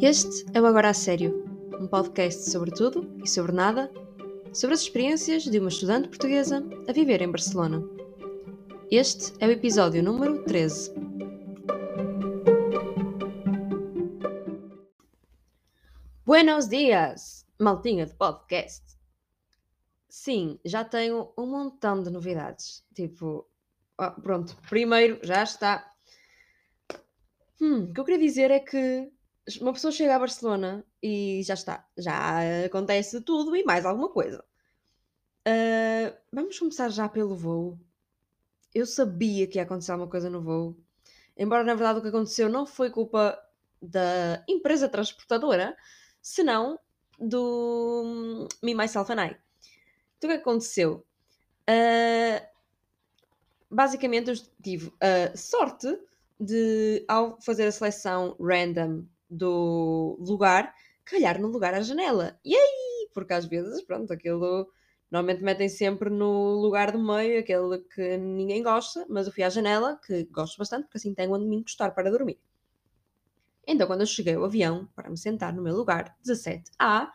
Este é o Agora a Sério, um podcast sobre tudo e sobre nada, sobre as experiências de uma estudante portuguesa a viver em Barcelona. Este é o episódio número 13. Buenos dias, maltinha de podcast. Sim, já tenho um montão de novidades. Tipo, oh, pronto, primeiro já está. Hum, o que eu queria dizer é que uma pessoa chega a Barcelona e já está, já acontece tudo e mais alguma coisa. Uh, vamos começar já pelo voo. Eu sabia que ia acontecer alguma coisa no voo, embora na verdade o que aconteceu não foi culpa da empresa transportadora, senão do Me, Myself and I. Então o que aconteceu? Uh, basicamente eu tive a sorte de, ao fazer a seleção random do lugar, calhar no lugar à janela. E aí? Porque às vezes, pronto, aquilo normalmente metem sempre no lugar do meio, aquele que ninguém gosta, mas eu fui à janela, que gosto bastante, porque assim tenho onde me encostar para dormir. Então, quando eu cheguei ao avião, para me sentar no meu lugar, 17A, uh,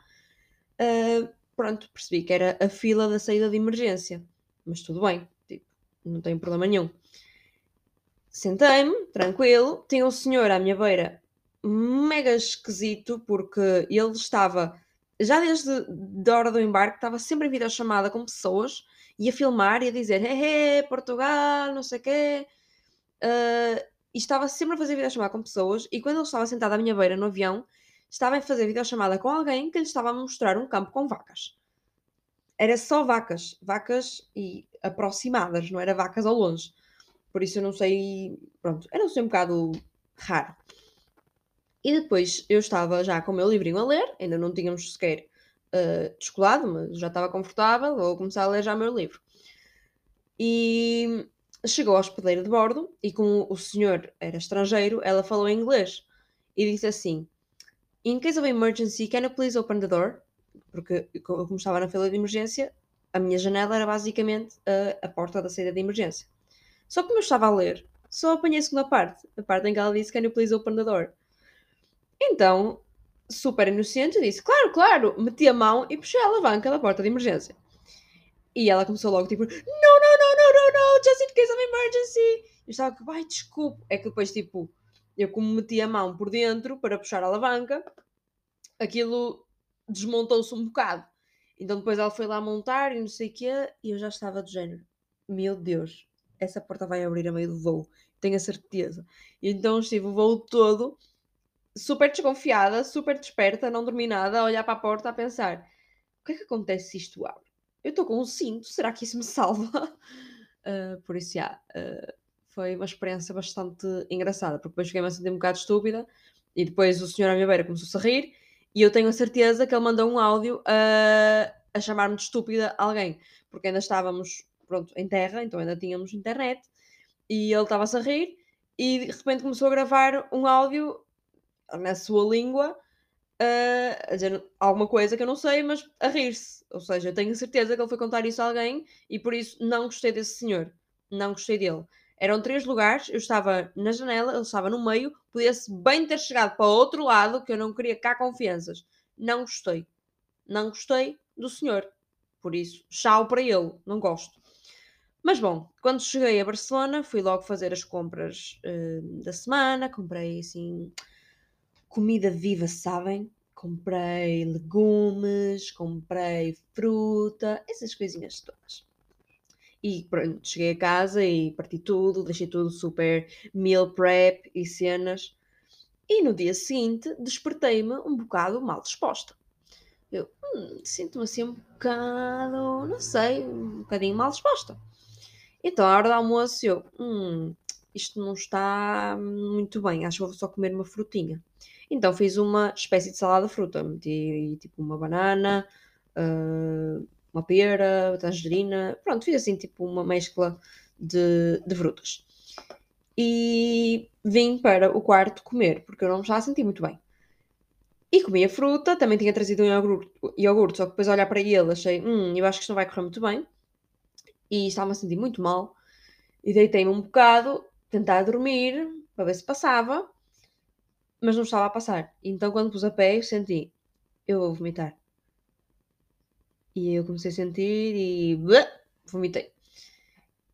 ah, pronto, percebi que era a fila da saída de emergência. Mas tudo bem, tipo, não tem problema nenhum. Sentei-me, tranquilo, tinha um senhor à minha beira mega esquisito, porque ele estava, já desde a hora do embarque, estava sempre em videochamada com pessoas, e a filmar e a dizer, hehe, Portugal, não sei o quê. Uh, e estava sempre a fazer videochamada com pessoas, e quando ele estava sentado à minha beira no avião, estava a fazer videochamada com alguém que lhe estava a mostrar um campo com vacas. Era só vacas, vacas e aproximadas, não era vacas ao longe. Por isso eu não sei, pronto, era um bocado raro. E depois eu estava já com o meu livrinho a ler, ainda não tínhamos sequer uh, descolado, mas já estava confortável, vou começar a ler já o meu livro. E chegou à hospedeira de bordo e como o senhor era estrangeiro, ela falou em inglês e disse assim: In case of emergency, can you please open the door? Porque como estava na fila de emergência, a minha janela era basicamente a, a porta da saída de emergência. Só como eu estava a ler, só apanhei a segunda parte, a parte em que ela disse Can you please open the door? Então, super inocente, disse: Claro, claro, meti a mão e puxei a alavanca da porta de emergência. E ela começou logo tipo: No, no, no, no, no, no, just in case of emergency. Eu estava que, vai, desculpe. É que depois, tipo, eu como meti a mão por dentro para puxar a alavanca, aquilo desmontou-se um bocado. Então depois ela foi lá montar e não sei o quê, e eu já estava do género: Meu Deus, essa porta vai abrir a meio do voo, tenho a certeza. E então estive o voo todo super desconfiada, super desperta, não dormi nada, a olhar para a porta a pensar: o que é que acontece se isto abre? Eu estou com um cinto, será que isso me salva? Uh, por isso, já, uh, foi uma experiência bastante engraçada, porque depois fiquei-me a sentir um bocado estúpida e depois o senhor à minha beira começou a rir e eu tenho a certeza que ele mandou um áudio uh, a chamar-me de estúpida a alguém, porque ainda estávamos, pronto, em terra, então ainda tínhamos internet e ele estava-se a rir e de repente começou a gravar um áudio na sua língua uh, a dizer alguma coisa que eu não sei, mas a rir-se. Ou seja, eu tenho certeza que ele foi contar isso a alguém e por isso não gostei desse senhor. Não gostei dele. Eram três lugares, eu estava na janela, ele estava no meio, podia-se bem ter chegado para outro lado, que eu não queria cá confianças. Não gostei. Não gostei do senhor. Por isso, chau para ele, não gosto. Mas bom, quando cheguei a Barcelona, fui logo fazer as compras uh, da semana, comprei assim comida viva, sabem? Comprei legumes, comprei fruta, essas coisinhas todas. E pronto, cheguei a casa e parti tudo, deixei tudo super meal prep e cenas. E no dia seguinte despertei-me um bocado mal disposta. Eu hum, sinto-me assim um bocado, não sei, um bocadinho mal disposta. Então, à hora do almoço, eu, hum, isto não está muito bem, acho que vou só comer uma frutinha. Então fiz uma espécie de salada de fruta. Meti tipo uma banana, uh, uma pera, tangerina. Pronto, fiz assim tipo uma mescla de, de frutas. E vim para o quarto comer, porque eu não me estava a sentir muito bem. E comi a fruta, também tinha trazido um iogurte, iogurte só que depois olhar para ele achei, hum, eu acho que isto não vai correr muito bem. E estava-me a sentir muito mal. E deitei-me um bocado, tentar dormir, para ver se passava mas não estava a passar. Então, quando pus a pé, senti, eu vou vomitar. E eu comecei a sentir e vomitei.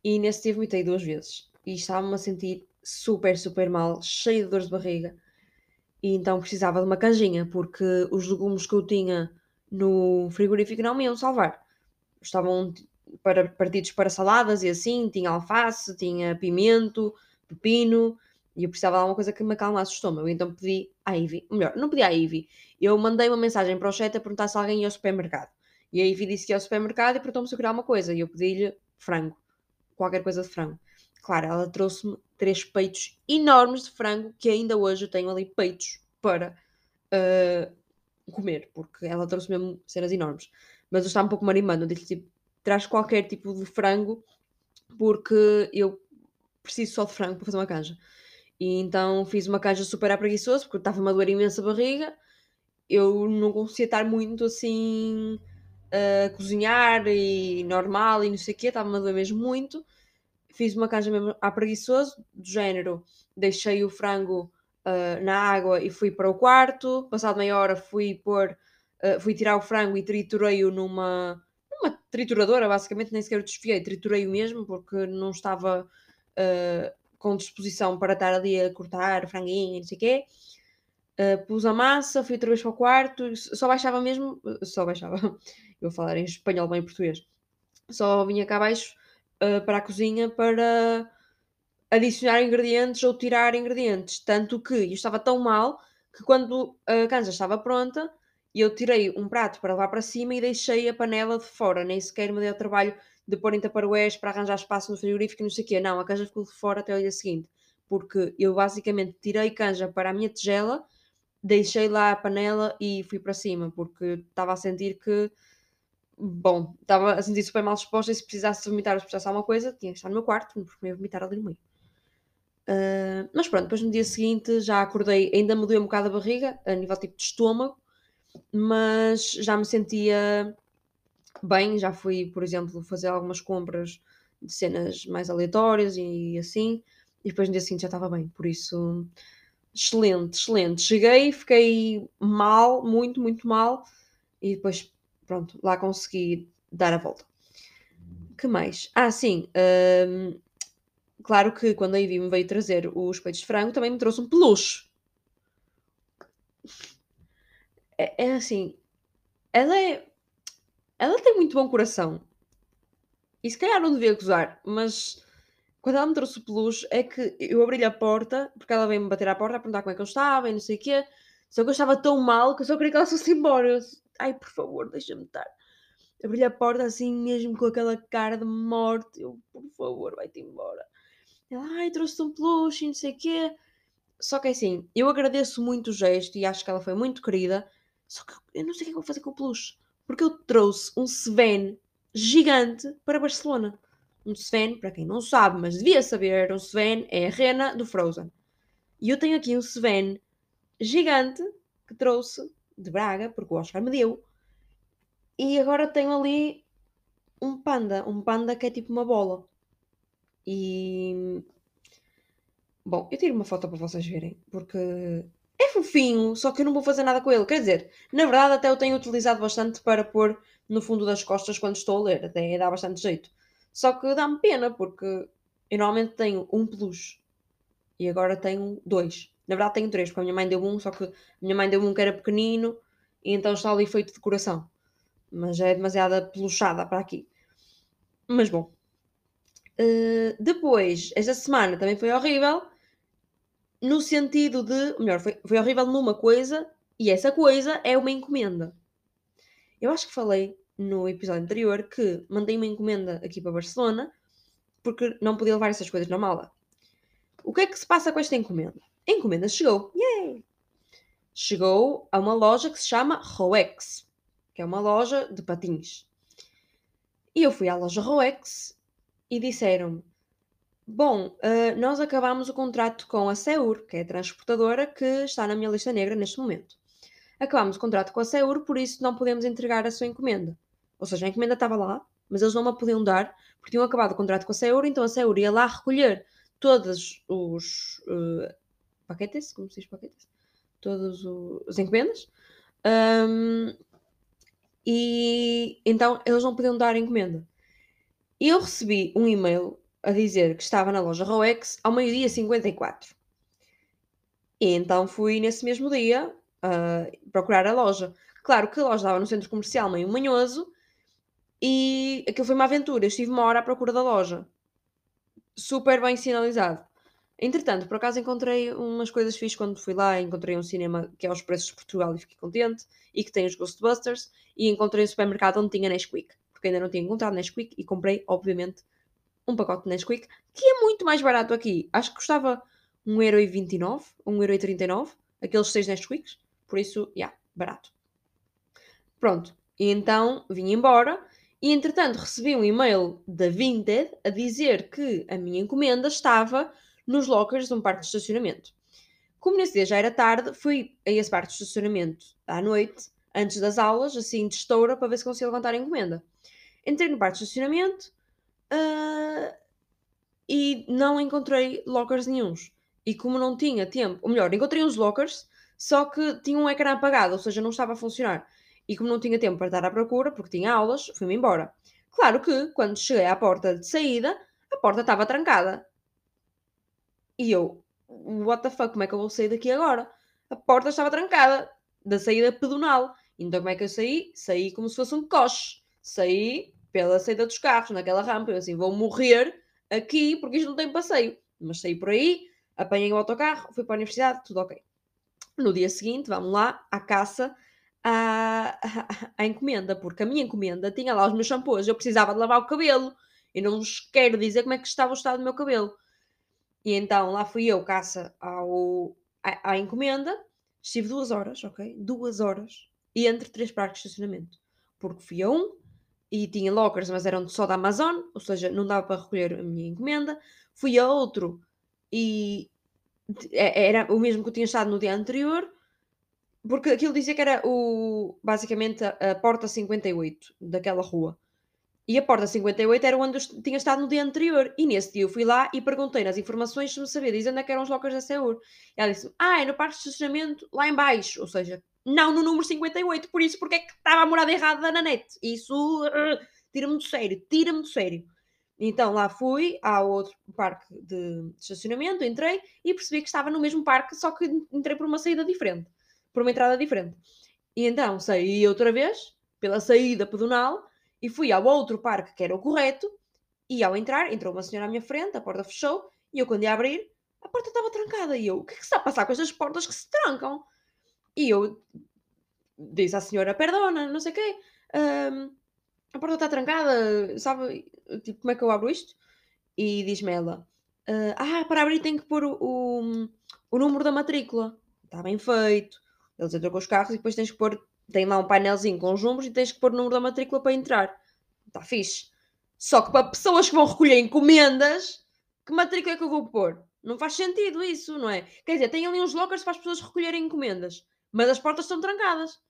E nesse dia vomitei duas vezes. E estava-me a sentir super, super mal, cheio de dores de barriga. E então precisava de uma canjinha, porque os legumes que eu tinha no frigorífico não me iam salvar. Estavam para, partidos para saladas e assim, tinha alface, tinha pimento, pepino, e eu precisava de alguma coisa que me acalmasse o estômago. Então pedi à Ivy, melhor, não pedi à Ivy, eu mandei uma mensagem para o chat a perguntar se alguém ia ao supermercado. E a Ivy disse que ia ao supermercado e perguntou-me se eu queria alguma coisa. E eu pedi-lhe frango, qualquer coisa de frango. Claro, ela trouxe-me três peitos enormes de frango, que ainda hoje eu tenho ali peitos para uh, comer, porque ela trouxe mesmo cenas enormes. Mas eu estava um pouco marimando, eu disse tipo, traz qualquer tipo de frango, porque eu preciso só de frango para fazer uma canja. E então fiz uma canja super preguiçoso, porque estava a doer imensa barriga. Eu não conseguia estar muito assim a cozinhar e normal e não sei o quê, estava-me a doer mesmo muito. Fiz uma canja mesmo a preguiçoso, do género, deixei o frango uh, na água e fui para o quarto. Passado meia hora fui pôr, uh, fui tirar o frango e triturei-o numa, numa trituradora, basicamente, nem sequer o desfiei, triturei-o mesmo porque não estava uh, com disposição para estar ali a cortar franguinho e não sei o quê. Uh, pus a massa, fui outra vez para o quarto, só baixava mesmo, só baixava, eu vou falar em espanhol bem português, só vinha cá abaixo uh, para a cozinha para adicionar ingredientes ou tirar ingredientes, tanto que eu estava tão mal que quando a canja estava pronta, eu tirei um prato para levar para cima e deixei a panela de fora, nem sequer me dei o trabalho de pôr em taparoés para arranjar espaço no frigorífico e não sei o quê, não, a canja ficou de fora até o dia seguinte, porque eu basicamente tirei canja para a minha tigela, deixei lá a panela e fui para cima, porque estava a sentir que, bom, estava a sentir super mal disposta e se precisasse vomitar ou se precisasse alguma coisa, tinha que estar no meu quarto, porque me ia vomitar ali no meio. Uh, mas pronto, depois no dia seguinte já acordei, ainda me doeu um bocado a barriga, a nível tipo de estômago, mas já me sentia bem, já fui, por exemplo, fazer algumas compras de cenas mais aleatórias e assim, e depois no dia seguinte já estava bem, por isso excelente, excelente. Cheguei, fiquei mal, muito, muito mal, e depois, pronto, lá consegui dar a volta. que mais? Ah, sim, hum, claro que quando a Ivy me veio trazer os peitos de frango, também me trouxe um peluche. É, é assim, ela é. Ela tem muito bom coração. E se calhar não devia acusar, mas quando ela me trouxe o peluche, é que eu abri-lhe a porta, porque ela veio-me bater à porta a perguntar como é que eu estava e não sei o quê. Só que eu estava tão mal que eu só queria que ela fosse embora. Eu, Ai, por favor, deixa-me estar. Abri-lhe a porta assim, mesmo com aquela cara de morte. Eu, por favor, vai-te embora. Ela, ai, trouxe-te um peluche e não sei o quê. Só que assim, eu agradeço muito o gesto e acho que ela foi muito querida. Só que eu não sei o que é que vou fazer com o peluche. Porque eu trouxe um Sven gigante para Barcelona. Um Sven, para quem não sabe, mas devia saber, um Sven é a rena do Frozen. E eu tenho aqui um Sven gigante que trouxe de Braga, porque o Oscar me deu. E agora tenho ali um panda, um panda que é tipo uma bola. E. Bom, eu tiro uma foto para vocês verem, porque é fofinho, só que eu não vou fazer nada com ele. Quer dizer, na verdade, até eu tenho utilizado bastante para pôr no fundo das costas quando estou a ler, até dá bastante jeito. Só que dá-me pena, porque eu normalmente tenho um peluche e agora tenho dois. Na verdade, tenho três, porque a minha mãe deu um, só que a minha mãe deu um que era pequenino e então está ali feito de coração. Mas é demasiada peluchada para aqui. Mas bom. Uh, depois, esta semana também foi horrível, no sentido de. Melhor, foi, foi horrível numa coisa e essa coisa é uma encomenda. Eu acho que falei no episódio anterior que mandei uma encomenda aqui para Barcelona porque não podia levar essas coisas na mala. O que é que se passa com esta encomenda? A encomenda chegou. Yay! Chegou a uma loja que se chama Roex, que é uma loja de patins. E eu fui à loja Roex e disseram-me: Bom, uh, nós acabamos o contrato com a Seur, que é a transportadora que está na minha lista negra neste momento. Acabamos o contrato com a Seur, por isso não podemos entregar a sua encomenda. Ou seja, a encomenda estava lá, mas eles não me podiam dar porque tinham acabado o contrato com a Seur, então a Seur ia lá recolher todos os uh, paquetes, como se diz paquetes? todas as encomendas. Um, e então eles não podiam dar encomenda. Eu recebi um e-mail a dizer que estava na loja Roex ao meio-dia 54. E então fui nesse mesmo dia uh, procurar a loja. Claro que a loja estava no centro comercial meio manhoso e aquilo foi uma aventura. Eu estive uma hora à procura da loja. Super bem sinalizado. Entretanto, por acaso encontrei umas coisas fixas quando fui lá. Encontrei um cinema que é aos preços de Portugal e fiquei contente. E que tem os Ghostbusters. E encontrei um supermercado onde tinha Nesquik. Porque ainda não tinha encontrado Nesquik. E comprei, obviamente, um pacote de Nesquik. Que é muito mais barato aqui. Acho que custava 1,29€, 1,39€. Aqueles 6 Nesquiks. Por isso, já, yeah, barato. Pronto. E então vim embora. E entretanto recebi um e-mail da Vinted a dizer que a minha encomenda estava nos lockers de um parque de estacionamento. Como nesse dia já era tarde, fui a esse parque de estacionamento à noite, antes das aulas, assim de estoura, para ver se conseguia levantar a encomenda. Entrei no parque de estacionamento uh, e não encontrei lockers nenhums. E como não tinha tempo, ou melhor, encontrei uns lockers, só que tinha um ecrã apagado, ou seja, não estava a funcionar. E como não tinha tempo para estar à procura, porque tinha aulas, fui-me embora. Claro que, quando cheguei à porta de saída, a porta estava trancada. E eu, what the fuck, como é que eu vou sair daqui agora? A porta estava trancada, da saída pedonal. Então como é que eu saí? Saí como se fosse um coche. Saí pela saída dos carros, naquela rampa. Eu assim, vou morrer aqui porque isto não tem passeio. Mas saí por aí, apanhei o autocarro, fui para a universidade, tudo ok. No dia seguinte, vamos lá, à caça à, à, encomenda, porque a minha encomenda tinha lá os meus shampoos, eu precisava de lavar o cabelo. E não vos quero dizer como é que estava o estado do meu cabelo. E então lá fui eu, caça ao, à, à encomenda. Estive duas horas, ok? Duas horas. E entre três parques de estacionamento. Porque fui a um e tinha lockers, mas eram só da Amazon, ou seja, não dava para recolher a minha encomenda. Fui a outro e é, era o mesmo que eu tinha estado no dia anterior, porque aquilo dizia que era o, basicamente a, porta 58 daquela rua. E a porta 58 era onde eu tinha estado no dia anterior. E nesse dia eu fui lá e perguntei nas informações se me sabia dizer onde é que eram os lockers da Seur. E ela disse: Ah, é no parque de estacionamento lá em baixo. Ou seja, não no número 58. Por isso, porque é que estava a morada errada na net? Isso uh, tira-me do sério. Tira-me do sério. Então lá fui ao outro parque de estacionamento, entrei e percebi que estava no mesmo parque, só que entrei por uma saída diferente, por uma entrada diferente. E então saí outra vez pela saída pedonal e fui ao outro parque que era o correto. E ao entrar, entrou uma senhora à minha frente, a porta fechou e eu, quando ia abrir, a porta estava trancada. E eu, o que é que está a passar com estas portas que se trancam? E eu disse à senhora, perdona, não sei o quê. Um, a porta está trancada, sabe? Tipo, como é que eu abro isto? E diz-me ela, uh, ah, para abrir tem que pôr o, o, o número da matrícula. Está bem feito. Eles entram com os carros e depois tens que pôr, tem lá um painelzinho com os números e tens que pôr o número da matrícula para entrar. Está fixe. Só que para pessoas que vão recolher encomendas, que matrícula é que eu vou pôr? Não faz sentido isso, não é? Quer dizer, tem ali uns lockers para as pessoas recolherem encomendas, mas as portas estão trancadas.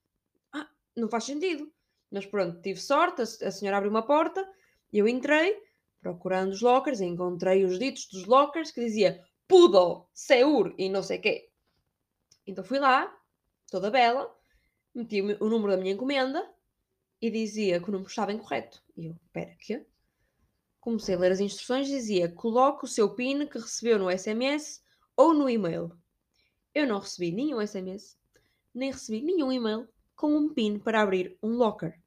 Ah, não faz sentido. Mas pronto, tive sorte, a, a senhora abriu uma porta, eu entrei, procurando os lockers, encontrei os ditos dos lockers que dizia Poodle, Seur e não sei quê. Então fui lá, toda bela, meti o, número da minha encomenda e dizia que o número estava incorreto. E eu, espera, quê? Comecei a ler as instruções dizia coloque o seu PIN que recebeu no SMS ou no e-mail. Eu não recebi nenhum SMS, nem recebi nenhum e-mail com um PIN para abrir um locker.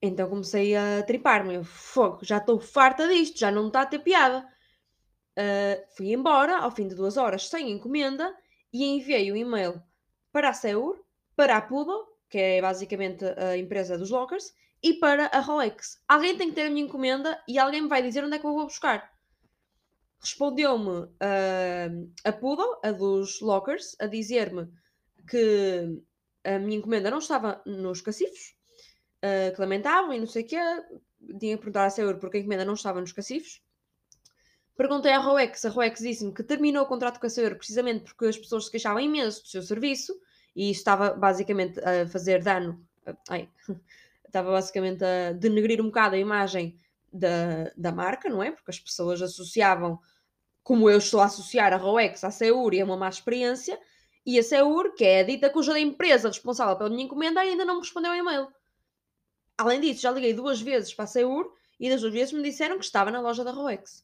Então comecei a tripar-me. Fogo, já estou farta disto, já não está a ter piada. Uh, fui embora ao fim de duas horas sem encomenda e enviei o e-mail para a Seur, para a Pudo, que é basicamente a empresa dos lockers, e para a Rolex. Alguém tem que ter a minha encomenda e alguém me vai dizer onde é que eu vou buscar. Respondeu-me uh, a Pudo, a dos lockers, a dizer-me que a minha encomenda não estava nos cacifos, uh, que lamentavam e não sei o quê. Tinha que perguntar à Seur porque a encomenda não estava nos cacifos. Perguntei à Roex, a Roex disse-me que terminou o contrato com a Seur precisamente porque as pessoas se queixavam imenso do seu serviço e estava basicamente a fazer dano. Ai, estava basicamente a denegrir um bocado a imagem da, da marca, não é? Porque as pessoas associavam, como eu estou a associar a Roex à Seur e é uma má experiência, E a Seur, que é a dita cuja empresa responsável pela minha encomenda, ainda não me respondeu ao e-mail. Além disso, já liguei duas vezes para a Seur e das duas vezes me disseram que estava na loja da Rolex.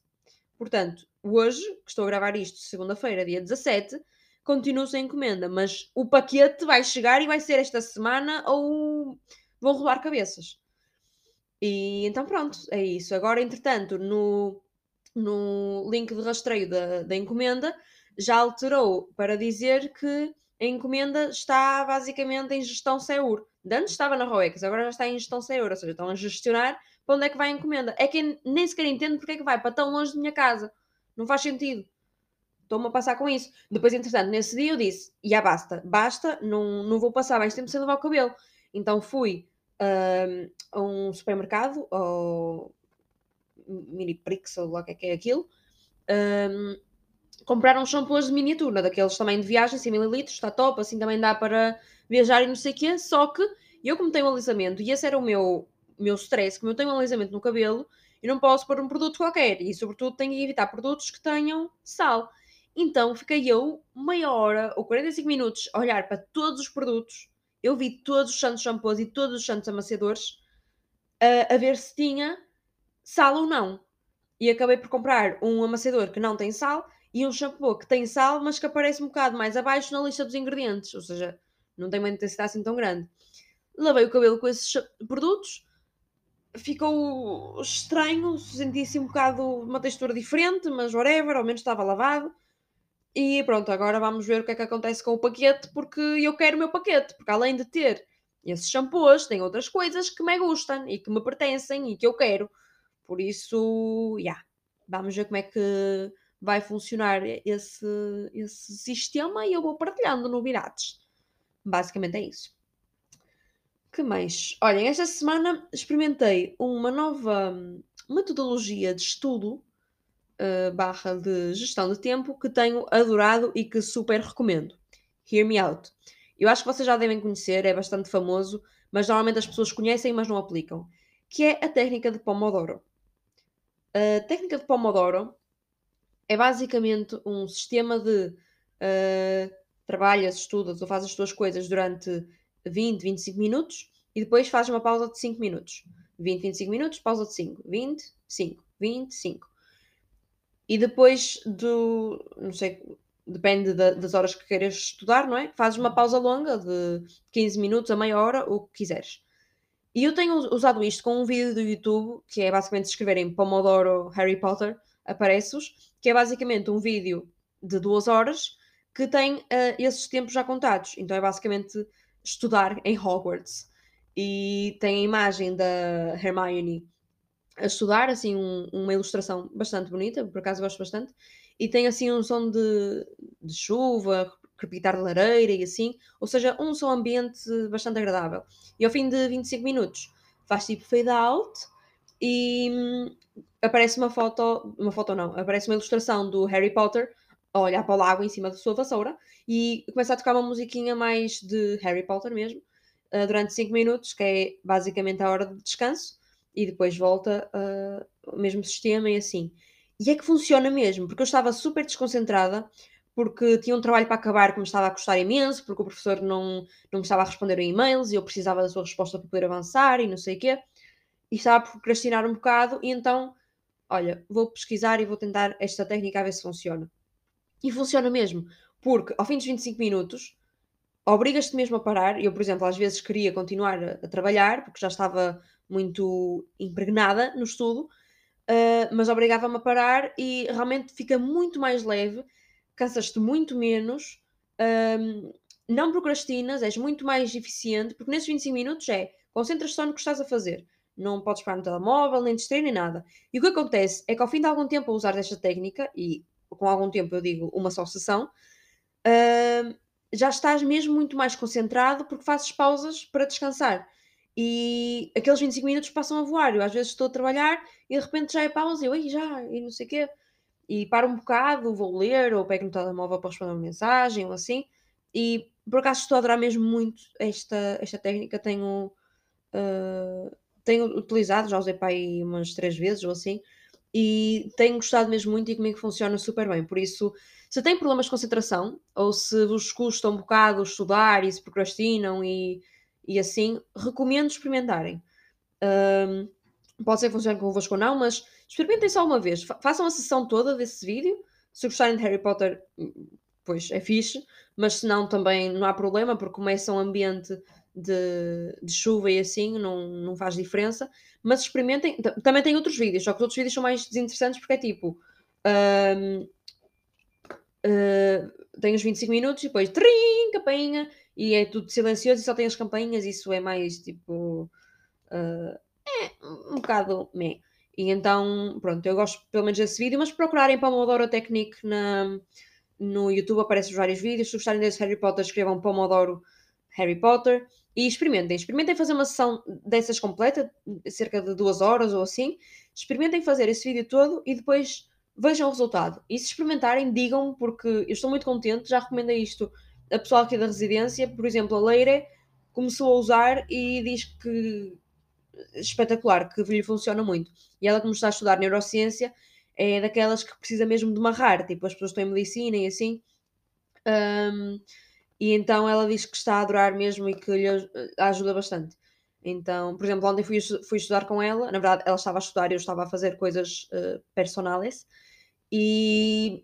Portanto, hoje, que estou a gravar isto segunda-feira, dia 17, continuo sem encomenda, mas o paquete vai chegar e vai ser esta semana ou vão rolar cabeças. E então pronto, é isso. Agora, entretanto, no, no link de rastreio da, da encomenda, já alterou para dizer que a encomenda está basicamente em gestão SEUR. Antes estava na ROEX, agora já está em gestão SEUR, ou seja, estão a gestionar para onde é que vai a encomenda. É que nem sequer entendo porque é que vai para tão longe da minha casa. Não faz sentido. Estou-me a passar com isso. Depois, entretanto, nesse dia eu disse: já basta, basta, não, não vou passar mais tempo sem lavar o cabelo. Então fui uh, a um supermercado, ou Mini Prix, ou lá o que é que é aquilo, um, comprar uns shampoos de miniatura, daqueles também de viagem, 100 ml, está top, assim também dá para viajar e não sei o quê. Só que eu, como tenho um alisamento, e esse era o meu, meu stress, como eu tenho um alisamento no cabelo, eu não posso pôr um produto qualquer, e sobretudo tenho que evitar produtos que tenham sal. Então fiquei eu meia hora ou 45 minutos a olhar para todos os produtos. Eu vi todos os santos shampoos e todos os santos amaciadores a, a ver se tinha sal ou não. E acabei por comprar um amaciador que não tem sal e um shampoo que tem sal, mas que aparece um bocado mais abaixo na lista dos ingredientes. Ou seja, não tem uma intensidade assim tão grande. Lavei o cabelo com esses produtos, ficou estranho, senti assim um bocado uma textura diferente, mas whatever, ao menos estava lavado. E pronto, agora vamos ver o que é que acontece com o paquete, porque eu quero o meu paquete, porque além de ter esses shampoos, tem outras coisas que me gustam e que me pertencem e que eu quero. Por isso, yeah, vamos ver como é que vai funcionar esse, esse sistema e eu vou partilhando novidades. Basicamente é isso. que mais? Olhem, esta semana experimentei uma nova metodologia de estudo uh, barra de gestão de tempo que tenho adorado e que super recomendo. Hear Me Out. Eu acho que vocês já devem conhecer, é bastante famoso, mas normalmente as pessoas conhecem, mas não aplicam. Que é a técnica de Pomodoro. A técnica de Pomodoro é basicamente um sistema de uh, trabalhas, estudas ou fazes as tuas coisas durante 20, 25 minutos e depois fazes uma pausa de 5 minutos. 20, 25 minutos, pausa de 5. 20, 5, 25. E depois do. Não sei, depende da, das horas que queiras estudar, não é? Fazes uma pausa longa de 15 minutos a meia hora, o que quiseres. E eu tenho usado isto com um vídeo do YouTube, que é basicamente escreverem Pomodoro Harry Potter, aparece-vos, que é basicamente um vídeo de duas horas que tem uh, esses tempos já contados. Então é basicamente estudar em Hogwarts. E tem a imagem da Hermione a estudar, assim, um, uma ilustração bastante bonita, por acaso gosto bastante, e tem assim um som de, de chuva, crepitar de lareira e assim, ou seja, um som ambiente bastante agradável. E ao fim de 25 minutos faz tipo fade out e hum, aparece uma foto, uma foto não, aparece uma ilustração do Harry Potter a olhar para o lago em cima da sua vassoura e começa a tocar uma musiquinha mais de Harry Potter mesmo, uh, durante 5 minutos, que é basicamente a hora de descanso e depois volta uh, o mesmo sistema e assim. E é que funciona mesmo, porque eu estava super desconcentrada, porque tinha um trabalho para acabar que me estava a custar imenso, porque o professor não, não me estava a responder a e-mails e eu precisava da sua resposta para poder avançar e não sei o quê. E estava a procrastinar um bocado, e então, olha, vou pesquisar e vou tentar esta técnica a ver se funciona. E funciona mesmo, porque ao fim dos 25 minutos, obrigas-te mesmo a parar. Eu, por exemplo, às vezes queria continuar a, a trabalhar, porque já estava muito impregnada no estudo, uh, mas obrigava-me a parar e realmente fica muito mais leve, cansas-te muito menos, um, não procrastinas, és muito mais eficiente, porque nesses 25 minutos é concentras só no que estás a fazer. Não podes parar no telemóvel, nem distrair, nem nada. E o que acontece é que ao fim de algum tempo a usar esta técnica, e com algum tempo eu digo uma só sessão, uh, já estás mesmo muito mais concentrado porque fazes pausas para descansar e aqueles 25 minutos passam a voar. Eu às vezes estou a trabalhar e de repente já é pausa, e eu, já, e não sei o quê. E paro um bocado, vou ler, ou pego no telemóvel para responder uma mensagem, ou assim. E por acaso estou a adorar mesmo muito esta, esta técnica. Tenho, uh, tenho utilizado, já usei para aí umas três vezes ou assim. e tenho gostado mesmo muito e comigo funciona super bem. Por isso, se têm problemas de concentração ou se vos custa um bocado estudar e se procrastinam e, e assim, recomendo experimentarem. Um, pode ser que funcione convosco ou não, mas experimentem só uma vez. façam a sessão toda desse vídeo. Se gostarem de Harry Potter, pois é fixe, mas se não, também não há problema, porque começa um ambiente de, de, chuva e assim, não, não faz diferença. Mas experimentem. Também tem outros vídeos, só que os outros vídeos são mais desinteressantes porque é tipo. Um, uh, tem os 25 minutos e depois trim, campainha, e é tudo silencioso e só tem as campainhas, isso é mais tipo. Uh, é um bocado meh. E então, pronto, eu gosto pelo menos desse vídeo, mas procurarem Pomodoro Technique na, no YouTube aparecem vários vídeos. Se gostarem desse Harry Potter, escrevam Pomodoro Harry Potter e experimentem. Experimentem fazer uma sessão dessas completa, cerca de duas horas ou assim. Experimentem fazer esse vídeo todo e depois vejam o resultado. E se experimentarem, digam-me, porque eu estou muito contente. Já recomendei isto a pessoal aqui da residência. Por exemplo, a Leire começou a usar e diz que espetacular, que lhe funciona muito. E ela, como está a estudar neurociência, é daquelas que precisa mesmo de marrar. Tipo, as pessoas estão em medicina e assim. Um, e então ela diz que está a adorar mesmo e que lhe ajuda bastante. Então, por exemplo, ontem fui, fui estudar com ela, na verdade ela estava a estudar e eu estava a fazer coisas uh, personales e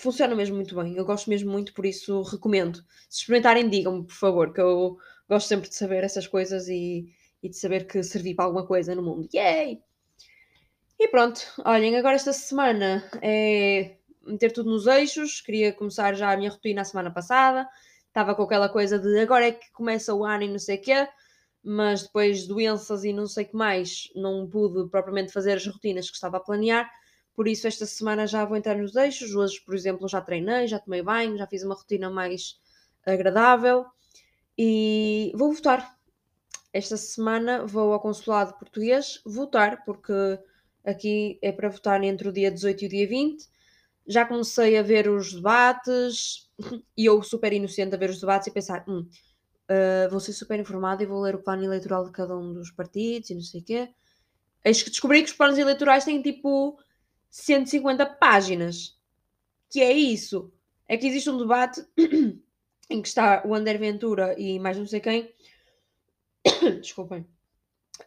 funciona mesmo muito bem. Eu gosto mesmo muito, por isso recomendo. Se experimentarem, digam-me, por favor, que eu gosto sempre de saber essas coisas e, e de saber que servi para alguma coisa no mundo. Yay! E pronto, olhem, agora esta semana é meter tudo nos eixos. Queria começar já a minha rotina a semana passada estava com aquela coisa de agora é que começa o ano e não sei o quê, mas depois doenças e não sei o que mais, não pude propriamente fazer as rotinas que estava a planear, por isso esta semana já vou entrar nos eixos. Hoje, por exemplo, já treinei, já tomei banho, já fiz uma rotina mais agradável e vou votar. Esta semana vou ao consulado português votar, porque aqui é para votar entre o dia 18 e o dia 20. Já comecei a ver os debates, e eu super inocente a ver os debates e pensar, hum, uh, vou ser super informada e vou ler o plano eleitoral de cada um dos partidos e não sei o quê. Eis que descobri que os planos eleitorais têm tipo 150 páginas. Que é isso? É que existe um debate em que está o Ander Ventura e mais não sei quem. Desculpem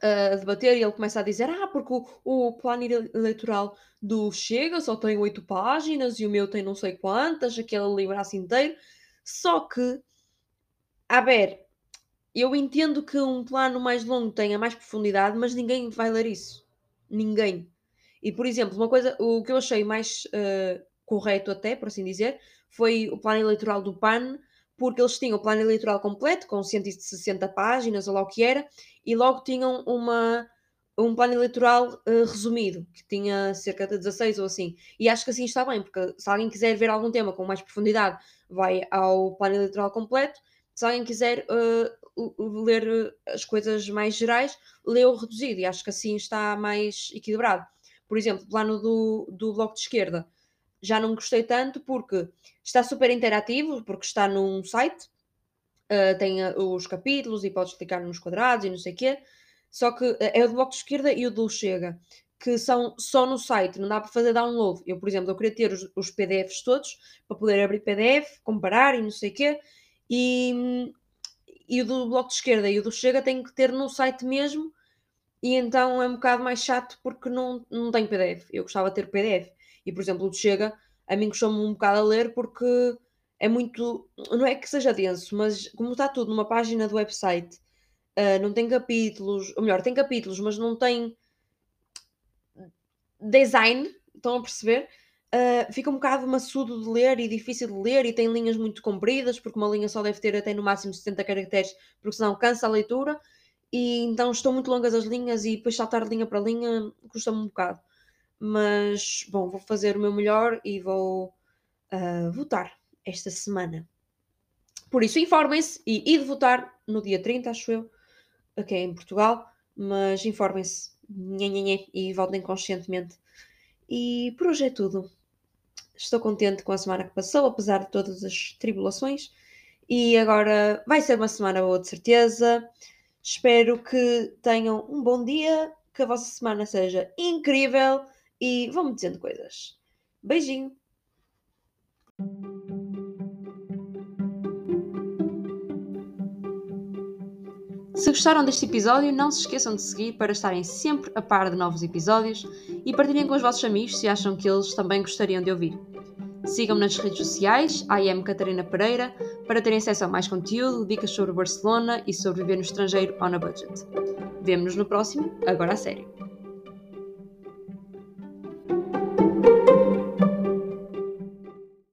a debater e ele começa a dizer: Ah, porque o, o plano eleitoral do Chega só tem oito páginas e o meu tem não sei quantas, aquele livraço inteiro. Só que, a ver, eu entendo que um plano mais longo tenha mais profundidade, mas ninguém vai ler isso. Ninguém. E, por exemplo, uma coisa, o que eu achei mais uh, correto, até, por assim dizer, foi o plano eleitoral do PAN, porque eles tinham o plano eleitoral completo, com 160 páginas, ou lá o que era, e logo tinham uma, um plano eleitoral uh, resumido, que tinha cerca de 16 ou assim. E acho que assim está bem, porque se alguém quiser ver algum tema com mais profundidade, vai ao plano eleitoral completo. Se alguém quiser uh, ler as coisas mais gerais, lê o reduzido, e acho que assim está mais equilibrado. Por exemplo, o plano do, do Bloco de Esquerda já não gostei tanto porque está super interativo, porque está num site, uh, tem uh, os capítulos e podes clicar nos quadrados e não sei o quê. Só que uh, é o do Bloco de Esquerda e o do Chega, que são só no site, não dá para fazer download. Eu, por exemplo, eu queria ter os, os PDFs todos para poder abrir PDF, comparar e não sei o quê. E, e o do Bloco de Esquerda e o do Chega tem que ter no site mesmo. E então é um bocado mais chato porque não, não tem PDF. Eu gostava de ter PDF. E, por exemplo, o de Chega, a mim custou-me um bocado a ler porque é muito. Não é que seja denso, mas como está tudo numa página do website, uh, não tem capítulos, ou melhor, tem capítulos, mas não tem design, estão a perceber? Uh, fica um bocado maçudo de ler e difícil de ler e tem linhas muito compridas, porque uma linha só deve ter até no máximo 70 caracteres, porque senão cansa a leitura. E então estão muito longas as linhas e depois saltar linha para linha custa-me um bocado. Mas, bom, vou fazer o meu melhor e vou uh, votar esta semana. Por isso, informem-se e, de votar no dia 30, acho eu, aqui em Portugal, mas informem-se e votem conscientemente. E por hoje é tudo. Estou contente com a semana que passou, apesar de todas as tribulações. E agora vai ser uma semana boa, de certeza. Espero que tenham um bom dia, que a vossa semana seja incrível e vão-me dizendo coisas. Beijinho! Se gostaram deste episódio, não se esqueçam de seguir para estarem sempre a par de novos episódios e partilhem com os vossos amigos se acham que eles também gostariam de ouvir. Sigam-me nas redes sociais, IM Catarina Pereira, para terem acesso a mais conteúdo, dicas sobre Barcelona e sobre viver no estrangeiro on a budget. Vemo-nos no próximo, agora a sério.